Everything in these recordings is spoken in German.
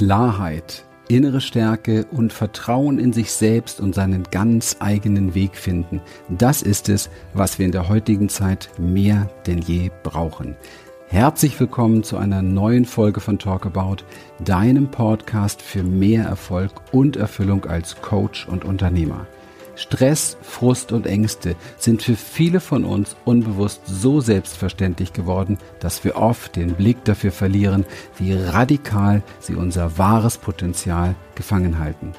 Klarheit, innere Stärke und Vertrauen in sich selbst und seinen ganz eigenen Weg finden. Das ist es, was wir in der heutigen Zeit mehr denn je brauchen. Herzlich willkommen zu einer neuen Folge von Talk About, deinem Podcast für mehr Erfolg und Erfüllung als Coach und Unternehmer. Stress, Frust und Ängste sind für viele von uns unbewusst so selbstverständlich geworden, dass wir oft den Blick dafür verlieren, wie radikal sie unser wahres Potenzial gefangen halten.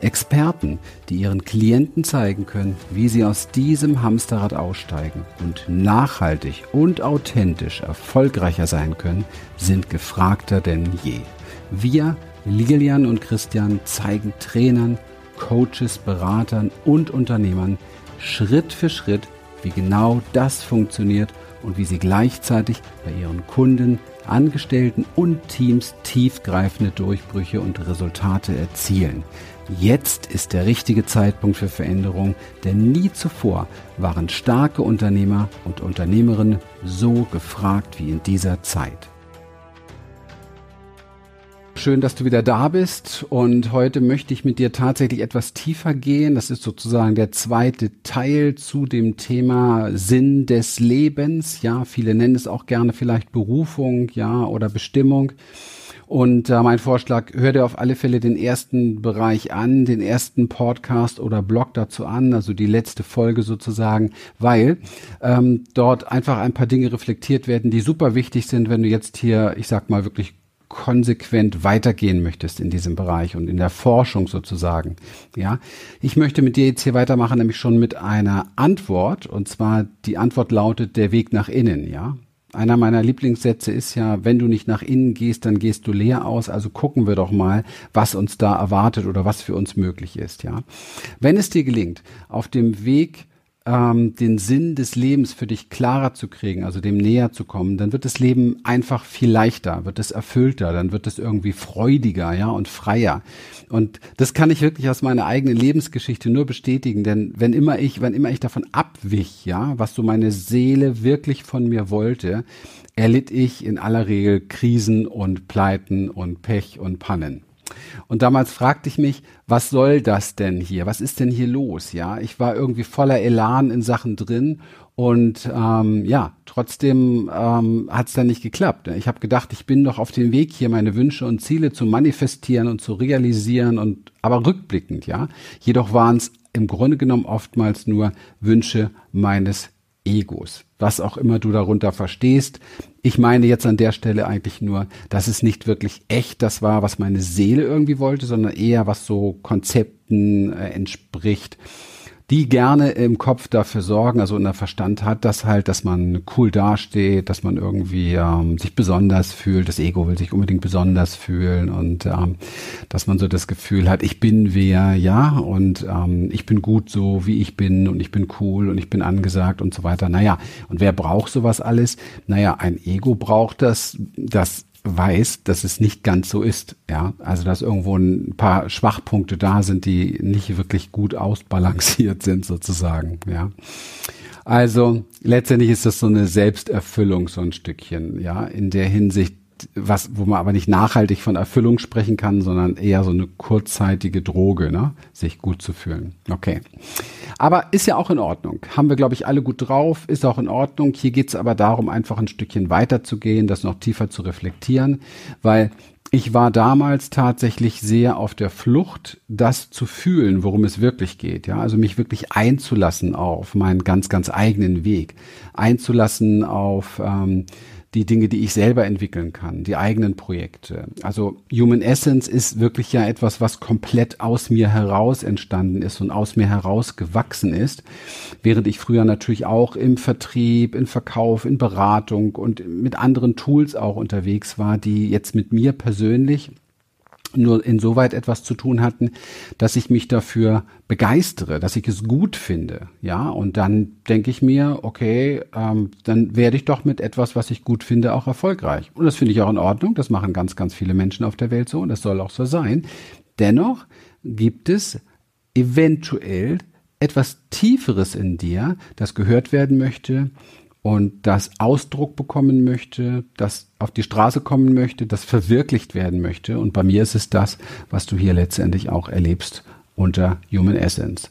Experten, die ihren Klienten zeigen können, wie sie aus diesem Hamsterrad aussteigen und nachhaltig und authentisch erfolgreicher sein können, sind gefragter denn je. Wir, Lilian und Christian, zeigen Trainern, Coaches, Beratern und Unternehmern Schritt für Schritt, wie genau das funktioniert und wie sie gleichzeitig bei ihren Kunden, Angestellten und Teams tiefgreifende Durchbrüche und Resultate erzielen. Jetzt ist der richtige Zeitpunkt für Veränderung, denn nie zuvor waren starke Unternehmer und Unternehmerinnen so gefragt wie in dieser Zeit. Schön, dass du wieder da bist und heute möchte ich mit dir tatsächlich etwas tiefer gehen. Das ist sozusagen der zweite Teil zu dem Thema Sinn des Lebens. Ja, viele nennen es auch gerne vielleicht Berufung, ja, oder Bestimmung. Und äh, mein Vorschlag, hör dir auf alle Fälle den ersten Bereich an, den ersten Podcast oder Blog dazu an, also die letzte Folge sozusagen, weil ähm, dort einfach ein paar Dinge reflektiert werden, die super wichtig sind, wenn du jetzt hier, ich sag mal, wirklich konsequent weitergehen möchtest in diesem Bereich und in der Forschung sozusagen. Ja, ich möchte mit dir jetzt hier weitermachen, nämlich schon mit einer Antwort und zwar die Antwort lautet der Weg nach innen. Ja, einer meiner Lieblingssätze ist ja, wenn du nicht nach innen gehst, dann gehst du leer aus. Also gucken wir doch mal, was uns da erwartet oder was für uns möglich ist. Ja, wenn es dir gelingt, auf dem Weg ähm, den Sinn des Lebens für dich klarer zu kriegen, also dem näher zu kommen, dann wird das Leben einfach viel leichter, wird es erfüllter, dann wird es irgendwie freudiger, ja, und freier. Und das kann ich wirklich aus meiner eigenen Lebensgeschichte nur bestätigen, denn wenn immer ich, wenn immer ich davon abwich, ja, was so meine Seele wirklich von mir wollte, erlitt ich in aller Regel Krisen und Pleiten und Pech und Pannen. Und damals fragte ich mich, was soll das denn hier? Was ist denn hier los? Ja, ich war irgendwie voller Elan in Sachen drin und ähm, ja, trotzdem ähm, hat es dann nicht geklappt. Ich habe gedacht, ich bin doch auf dem Weg hier, meine Wünsche und Ziele zu manifestieren und zu realisieren und aber rückblickend, ja. Jedoch waren es im Grunde genommen oftmals nur Wünsche meines Egos. Was auch immer du darunter verstehst. Ich meine jetzt an der Stelle eigentlich nur, dass es nicht wirklich echt das war, was meine Seele irgendwie wollte, sondern eher was so Konzepten äh, entspricht, die gerne im Kopf dafür sorgen, also in der Verstand hat, dass halt, dass man cool dasteht, dass man irgendwie ähm, sich besonders fühlt. Das Ego will sich unbedingt besonders fühlen und ähm, dass man so das Gefühl hat, ich bin wer, ja, und ähm, ich bin gut so, wie ich bin und ich bin cool und ich bin angesagt und so weiter. Naja, und wer braucht sowas alles? Naja, ein Ego braucht das, das weiß, dass es nicht ganz so ist. Ja, also dass irgendwo ein paar Schwachpunkte da sind, die nicht wirklich gut ausbalanciert sind sozusagen. Ja, also letztendlich ist das so eine Selbsterfüllung so ein Stückchen. Ja, in der Hinsicht was, wo man aber nicht nachhaltig von Erfüllung sprechen kann, sondern eher so eine kurzzeitige Droge, ne? sich gut zu fühlen. Okay. Aber ist ja auch in Ordnung. Haben wir, glaube ich, alle gut drauf, ist auch in Ordnung. Hier geht es aber darum, einfach ein Stückchen weiter zu gehen, das noch tiefer zu reflektieren, weil ich war damals tatsächlich sehr auf der Flucht, das zu fühlen, worum es wirklich geht. Ja, also mich wirklich einzulassen auf meinen ganz, ganz eigenen Weg, einzulassen auf ähm, die Dinge, die ich selber entwickeln kann, die eigenen Projekte. Also Human Essence ist wirklich ja etwas, was komplett aus mir heraus entstanden ist und aus mir heraus gewachsen ist, während ich früher natürlich auch im Vertrieb, in Verkauf, in Beratung und mit anderen Tools auch unterwegs war, die jetzt mit mir persönlich nur insoweit etwas zu tun hatten, dass ich mich dafür begeistere, dass ich es gut finde, ja, und dann denke ich mir, okay, ähm, dann werde ich doch mit etwas, was ich gut finde, auch erfolgreich. Und das finde ich auch in Ordnung, das machen ganz, ganz viele Menschen auf der Welt so und das soll auch so sein. Dennoch gibt es eventuell etwas Tieferes in dir, das gehört werden möchte und das Ausdruck bekommen möchte, das auf die Straße kommen möchte, das verwirklicht werden möchte. Und bei mir ist es das, was du hier letztendlich auch erlebst unter Human Essence.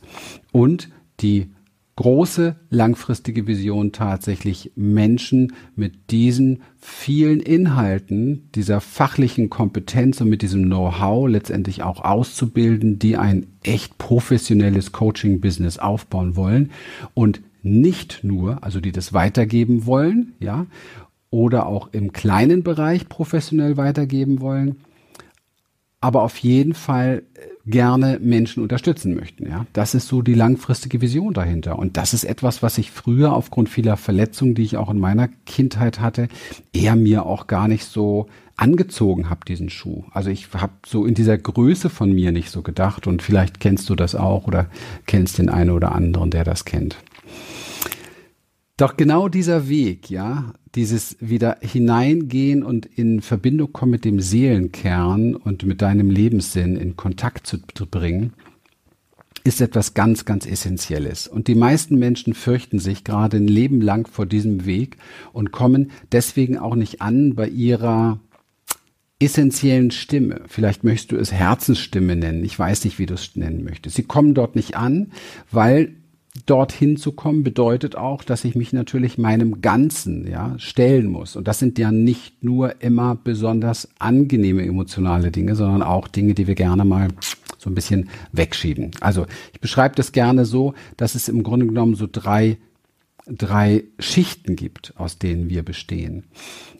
Und die große langfristige Vision tatsächlich Menschen mit diesen vielen Inhalten, dieser fachlichen Kompetenz und mit diesem Know-how letztendlich auch auszubilden, die ein echt professionelles Coaching-Business aufbauen wollen und nicht nur, also die das weitergeben wollen, ja, oder auch im kleinen Bereich professionell weitergeben wollen, aber auf jeden Fall äh, gerne Menschen unterstützen möchten. Ja, das ist so die langfristige Vision dahinter. Und das ist etwas, was ich früher aufgrund vieler Verletzungen, die ich auch in meiner Kindheit hatte, eher mir auch gar nicht so angezogen habe, diesen Schuh. Also ich habe so in dieser Größe von mir nicht so gedacht und vielleicht kennst du das auch oder kennst den einen oder anderen, der das kennt. Doch genau dieser Weg, ja, dieses wieder hineingehen und in Verbindung kommen mit dem Seelenkern und mit deinem Lebenssinn in Kontakt zu bringen, ist etwas ganz, ganz Essentielles. Und die meisten Menschen fürchten sich gerade ein Leben lang vor diesem Weg und kommen deswegen auch nicht an bei ihrer essentiellen Stimme. Vielleicht möchtest du es Herzensstimme nennen. Ich weiß nicht, wie du es nennen möchtest. Sie kommen dort nicht an, weil dorthin zu kommen, bedeutet auch, dass ich mich natürlich meinem Ganzen ja, stellen muss. Und das sind ja nicht nur immer besonders angenehme emotionale Dinge, sondern auch Dinge, die wir gerne mal so ein bisschen wegschieben. Also ich beschreibe das gerne so, dass es im Grunde genommen so drei drei Schichten gibt, aus denen wir bestehen.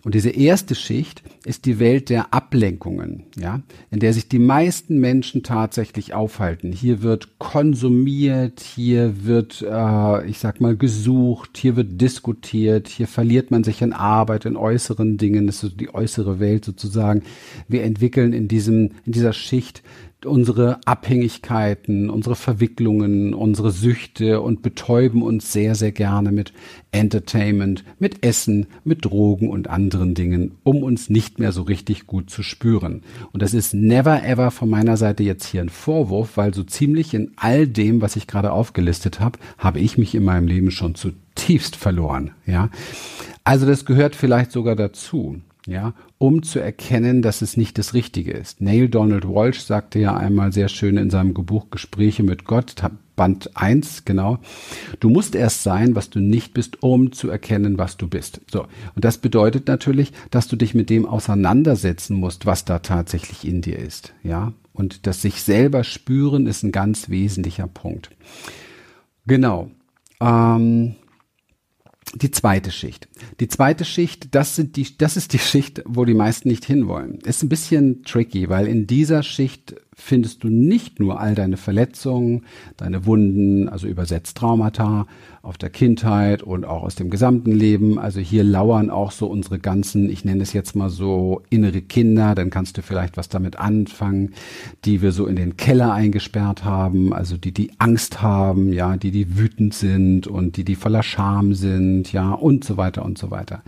Und diese erste Schicht ist die Welt der Ablenkungen, ja, in der sich die meisten Menschen tatsächlich aufhalten. Hier wird konsumiert, hier wird, äh, ich sag mal, gesucht, hier wird diskutiert, hier verliert man sich in Arbeit, in äußeren Dingen, das ist die äußere Welt sozusagen. Wir entwickeln in diesem, in dieser Schicht unsere Abhängigkeiten, unsere Verwicklungen, unsere Süchte und betäuben uns sehr, sehr gerne mit Entertainment, mit Essen, mit Drogen und anderen Dingen, um uns nicht mehr so richtig gut zu spüren. Und das ist never ever von meiner Seite jetzt hier ein Vorwurf, weil so ziemlich in all dem, was ich gerade aufgelistet habe, habe ich mich in meinem Leben schon zutiefst verloren, ja. Also das gehört vielleicht sogar dazu ja, um zu erkennen, dass es nicht das Richtige ist. Neil Donald Walsh sagte ja einmal sehr schön in seinem Buch Gespräche mit Gott, Band 1, genau. Du musst erst sein, was du nicht bist, um zu erkennen, was du bist. So. Und das bedeutet natürlich, dass du dich mit dem auseinandersetzen musst, was da tatsächlich in dir ist. Ja. Und das sich selber spüren ist ein ganz wesentlicher Punkt. Genau. Ähm, die zweite Schicht. Die zweite Schicht, das sind die, das ist die Schicht, wo die meisten nicht hinwollen. Ist ein bisschen tricky, weil in dieser Schicht findest du nicht nur all deine Verletzungen, deine Wunden, also übersetzt Traumata auf der Kindheit und auch aus dem gesamten Leben. Also hier lauern auch so unsere ganzen, ich nenne es jetzt mal so innere Kinder, dann kannst du vielleicht was damit anfangen, die wir so in den Keller eingesperrt haben, also die die Angst haben, ja, die die wütend sind und die die voller Scham sind, ja, und so weiter und so weiter.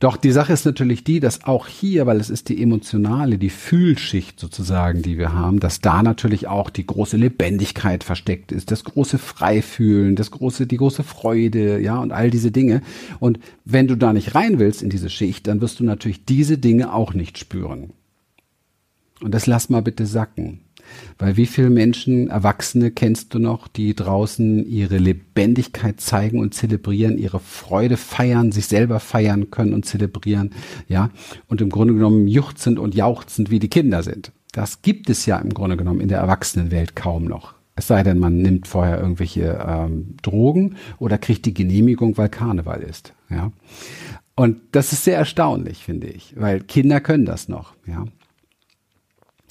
Doch die Sache ist natürlich die, dass auch hier, weil es ist die emotionale, die Fühlschicht sozusagen, die wir haben, dass da natürlich auch die große Lebendigkeit versteckt ist, das große Freifühlen, das große, die große Freude, ja, und all diese Dinge. Und wenn du da nicht rein willst in diese Schicht, dann wirst du natürlich diese Dinge auch nicht spüren. Und das lass mal bitte sacken. Weil wie viele Menschen, Erwachsene kennst du noch, die draußen ihre Lebendigkeit zeigen und zelebrieren, ihre Freude feiern, sich selber feiern können und zelebrieren, ja, und im Grunde genommen juchzend und jauchzend wie die Kinder sind. Das gibt es ja im Grunde genommen in der Erwachsenenwelt kaum noch. Es sei denn, man nimmt vorher irgendwelche ähm, Drogen oder kriegt die Genehmigung, weil Karneval ist. Ja. Und das ist sehr erstaunlich, finde ich, weil Kinder können das noch. Ja.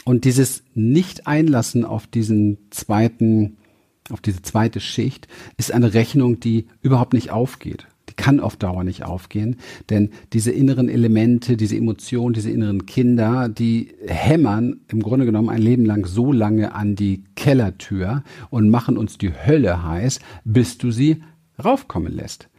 Und dieses Nicht-Einlassen auf diesen zweiten, auf diese zweite Schicht ist eine Rechnung, die überhaupt nicht aufgeht kann auf Dauer nicht aufgehen, denn diese inneren Elemente, diese Emotionen, diese inneren Kinder, die hämmern im Grunde genommen ein Leben lang so lange an die Kellertür und machen uns die Hölle heiß, bis du sie raufkommen lässt.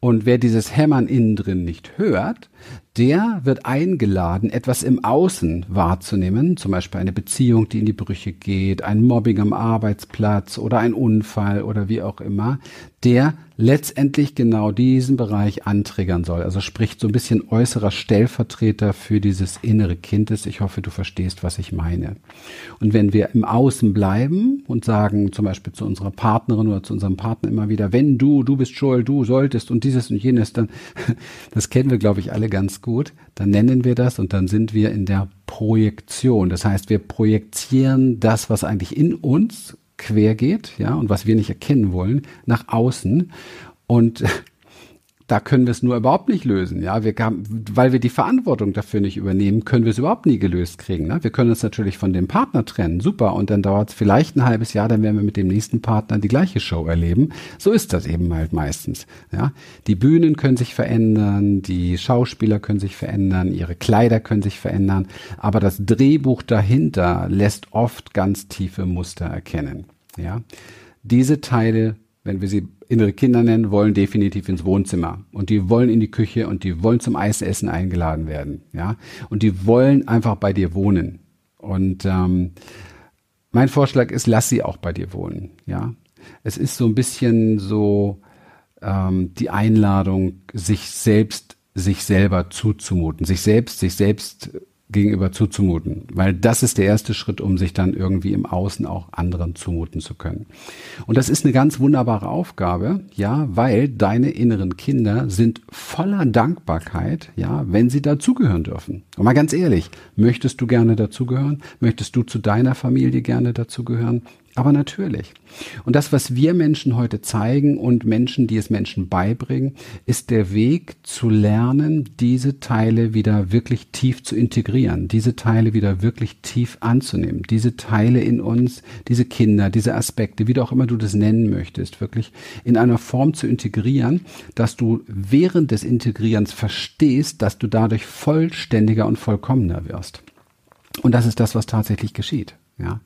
Und wer dieses Hämmern innen drin nicht hört, der wird eingeladen, etwas im Außen wahrzunehmen, zum Beispiel eine Beziehung, die in die Brüche geht, ein Mobbing am Arbeitsplatz oder ein Unfall oder wie auch immer, der letztendlich genau diesen Bereich antriggern soll. Also spricht so ein bisschen äußerer Stellvertreter für dieses innere Kindes. Ich hoffe, du verstehst, was ich meine. Und wenn wir im Außen bleiben und sagen zum Beispiel zu unserer Partnerin oder zu unserem Partner immer wieder, wenn du, du bist schuld, du solltest und dieses und jenes, dann, das kennen wir, glaube ich, alle ganz gut, dann nennen wir das und dann sind wir in der Projektion. Das heißt, wir projizieren das, was eigentlich in uns quer geht, ja, und was wir nicht erkennen wollen, nach außen. Und da können wir es nur überhaupt nicht lösen, ja. Wir haben, weil wir die Verantwortung dafür nicht übernehmen, können wir es überhaupt nie gelöst kriegen. Ne? Wir können uns natürlich von dem Partner trennen, super, und dann dauert es vielleicht ein halbes Jahr, dann werden wir mit dem nächsten Partner die gleiche Show erleben. So ist das eben halt meistens. Ja, die Bühnen können sich verändern, die Schauspieler können sich verändern, ihre Kleider können sich verändern, aber das Drehbuch dahinter lässt oft ganz tiefe Muster erkennen. Ja, diese Teile, wenn wir sie innere Kinder nennen, wollen definitiv ins Wohnzimmer und die wollen in die Küche und die wollen zum Eisessen eingeladen werden, ja, und die wollen einfach bei dir wohnen. Und ähm, mein Vorschlag ist, lass sie auch bei dir wohnen, ja. Es ist so ein bisschen so ähm, die Einladung, sich selbst sich selber zuzumuten, sich selbst, sich selbst gegenüber zuzumuten, weil das ist der erste Schritt, um sich dann irgendwie im Außen auch anderen zumuten zu können. Und das ist eine ganz wunderbare Aufgabe, ja, weil deine inneren Kinder sind voller Dankbarkeit, ja, wenn sie dazugehören dürfen. Und mal ganz ehrlich, möchtest du gerne dazugehören? Möchtest du zu deiner Familie gerne dazugehören? Aber natürlich. Und das, was wir Menschen heute zeigen und Menschen, die es Menschen beibringen, ist der Weg zu lernen, diese Teile wieder wirklich tief zu integrieren, diese Teile wieder wirklich tief anzunehmen, diese Teile in uns, diese Kinder, diese Aspekte, wie du auch immer du das nennen möchtest, wirklich in einer Form zu integrieren, dass du während des Integrierens verstehst, dass du dadurch vollständiger und vollkommener wirst. Und das ist das, was tatsächlich geschieht ja,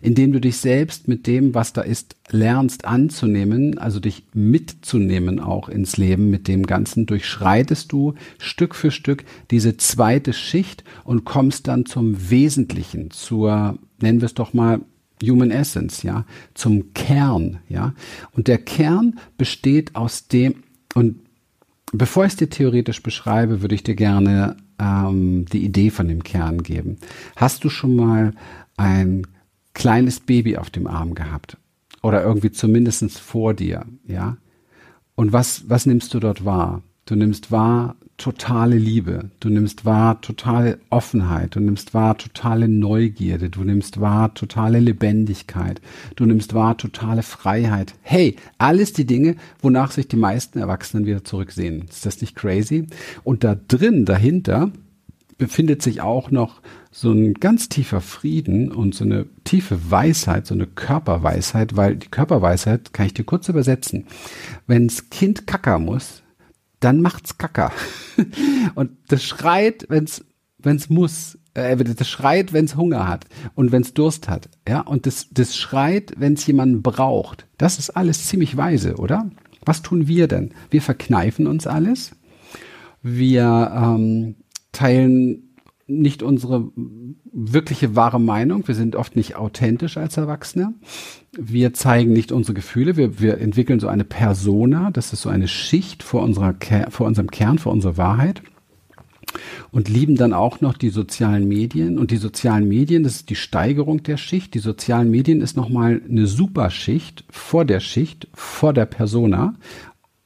indem du dich selbst mit dem, was da ist, lernst anzunehmen, also dich mitzunehmen auch ins Leben mit dem Ganzen, durchschreitest du Stück für Stück diese zweite Schicht und kommst dann zum Wesentlichen, zur, nennen wir es doch mal, Human Essence, ja, zum Kern, ja. Und der Kern besteht aus dem, und bevor ich es dir theoretisch beschreibe, würde ich dir gerne ähm, die Idee von dem Kern geben. Hast du schon mal ein kleines Baby auf dem Arm gehabt oder irgendwie zumindestens vor dir, ja. Und was, was nimmst du dort wahr? Du nimmst wahr totale Liebe, du nimmst wahr totale Offenheit, du nimmst wahr totale Neugierde, du nimmst wahr totale Lebendigkeit, du nimmst wahr totale Freiheit. Hey, alles die Dinge, wonach sich die meisten Erwachsenen wieder zurücksehen. Ist das nicht crazy? Und da drin, dahinter, befindet sich auch noch so ein ganz tiefer Frieden und so eine tiefe Weisheit, so eine Körperweisheit, weil die Körperweisheit kann ich dir kurz übersetzen. Wenns Kind kacker muss, dann macht's kacker. und das schreit, wenn's wenn's muss, äh, das schreit, wenn's Hunger hat und wenn's Durst hat, ja, und das das schreit, wenn's jemanden braucht. Das ist alles ziemlich weise, oder? Was tun wir denn? Wir verkneifen uns alles. Wir ähm, teilen nicht unsere wirkliche wahre Meinung. Wir sind oft nicht authentisch als Erwachsene. Wir zeigen nicht unsere Gefühle. Wir, wir entwickeln so eine Persona. Das ist so eine Schicht vor, unserer, vor unserem Kern, vor unserer Wahrheit. Und lieben dann auch noch die sozialen Medien. Und die sozialen Medien, das ist die Steigerung der Schicht. Die sozialen Medien ist nochmal eine Superschicht vor der Schicht, vor der Persona.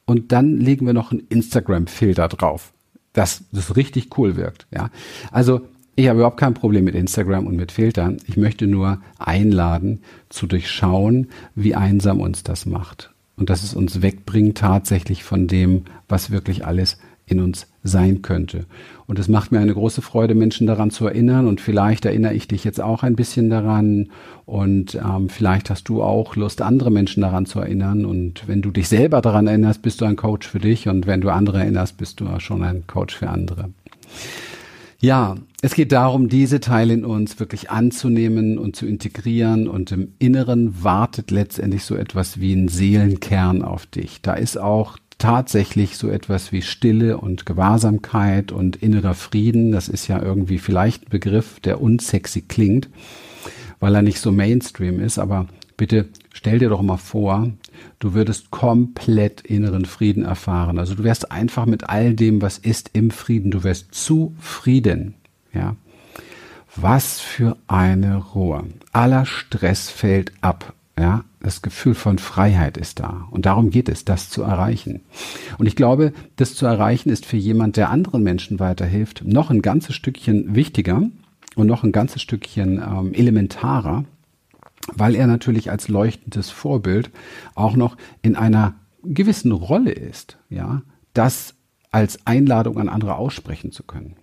Und dann legen wir noch einen Instagram-Filter drauf dass das richtig cool wirkt. Ja, also ich habe überhaupt kein Problem mit Instagram und mit Filtern. Ich möchte nur einladen, zu durchschauen, wie einsam uns das macht und dass es uns wegbringt tatsächlich von dem, was wirklich alles in uns sein könnte. Und es macht mir eine große Freude, Menschen daran zu erinnern. Und vielleicht erinnere ich dich jetzt auch ein bisschen daran. Und ähm, vielleicht hast du auch Lust, andere Menschen daran zu erinnern. Und wenn du dich selber daran erinnerst, bist du ein Coach für dich. Und wenn du andere erinnerst, bist du schon ein Coach für andere. Ja, es geht darum, diese Teile in uns wirklich anzunehmen und zu integrieren und im Inneren wartet letztendlich so etwas wie ein Seelenkern auf dich. Da ist auch tatsächlich so etwas wie Stille und Gewahrsamkeit und innerer Frieden. Das ist ja irgendwie vielleicht ein Begriff, der unsexy klingt, weil er nicht so Mainstream ist. Aber bitte stell dir doch mal vor, du würdest komplett inneren Frieden erfahren. Also du wärst einfach mit all dem, was ist, im Frieden. Du wärst zufrieden. Ja. Was für eine Ruhe. Aller Stress fällt ab. Ja, das Gefühl von Freiheit ist da. Und darum geht es, das zu erreichen. Und ich glaube, das zu erreichen ist für jemand, der anderen Menschen weiterhilft, noch ein ganzes Stückchen wichtiger und noch ein ganzes Stückchen ähm, elementarer, weil er natürlich als leuchtendes Vorbild auch noch in einer gewissen Rolle ist, ja, das als Einladung an andere aussprechen zu können.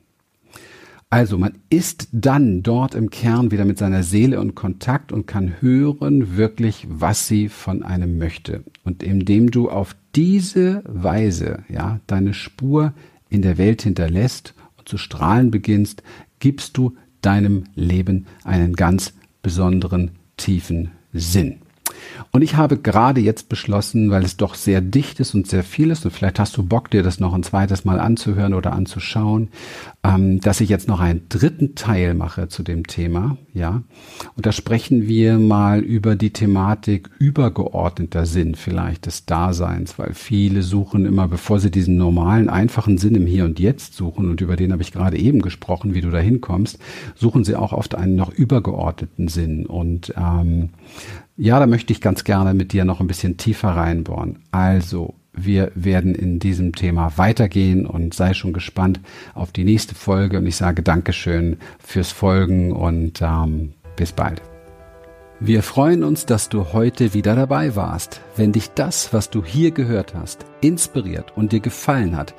Also man ist dann dort im Kern wieder mit seiner Seele in Kontakt und kann hören wirklich, was sie von einem möchte. Und indem du auf diese Weise, ja, deine Spur in der Welt hinterlässt und zu strahlen beginnst, gibst du deinem Leben einen ganz besonderen tiefen Sinn. Und ich habe gerade jetzt beschlossen, weil es doch sehr dicht ist und sehr viel ist, und vielleicht hast du Bock, dir das noch ein zweites Mal anzuhören oder anzuschauen, ähm, dass ich jetzt noch einen dritten Teil mache zu dem Thema, ja. Und da sprechen wir mal über die Thematik übergeordneter Sinn vielleicht des Daseins, weil viele suchen immer, bevor sie diesen normalen, einfachen Sinn im Hier und Jetzt suchen, und über den habe ich gerade eben gesprochen, wie du da hinkommst, suchen sie auch oft einen noch übergeordneten Sinn. Und ähm, ja, da möchte ich ganz gerne mit dir noch ein bisschen tiefer reinbohren. Also, wir werden in diesem Thema weitergehen und sei schon gespannt auf die nächste Folge. Und ich sage Dankeschön fürs Folgen und ähm, bis bald. Wir freuen uns, dass du heute wieder dabei warst. Wenn dich das, was du hier gehört hast, inspiriert und dir gefallen hat,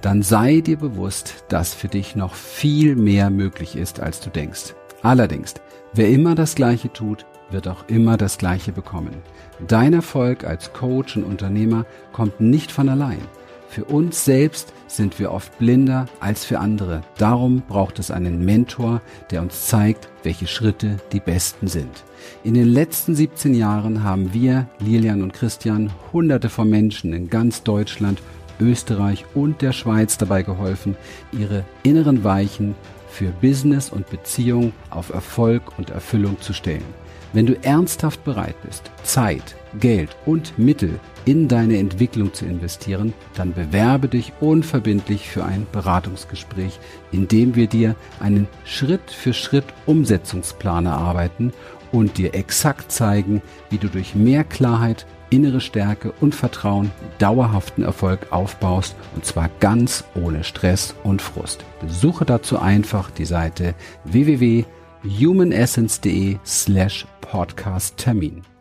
dann sei dir bewusst, dass für dich noch viel mehr möglich ist, als du denkst. Allerdings, wer immer das Gleiche tut, wird auch immer das Gleiche bekommen. Dein Erfolg als Coach und Unternehmer kommt nicht von allein. Für uns selbst sind wir oft blinder als für andere. Darum braucht es einen Mentor, der uns zeigt, welche Schritte die besten sind. In den letzten 17 Jahren haben wir, Lilian und Christian, hunderte von Menschen in ganz Deutschland, Österreich und der Schweiz dabei geholfen, ihre inneren Weichen für Business und Beziehung auf Erfolg und Erfüllung zu stellen. Wenn du ernsthaft bereit bist, Zeit, Geld und Mittel in deine Entwicklung zu investieren, dann bewerbe dich unverbindlich für ein Beratungsgespräch, in dem wir dir einen Schritt für Schritt Umsetzungsplan erarbeiten und dir exakt zeigen, wie du durch mehr Klarheit, innere Stärke und Vertrauen dauerhaften Erfolg aufbaust und zwar ganz ohne Stress und Frust. Besuche dazu einfach die Seite www humanessence.de slash podcast Termin.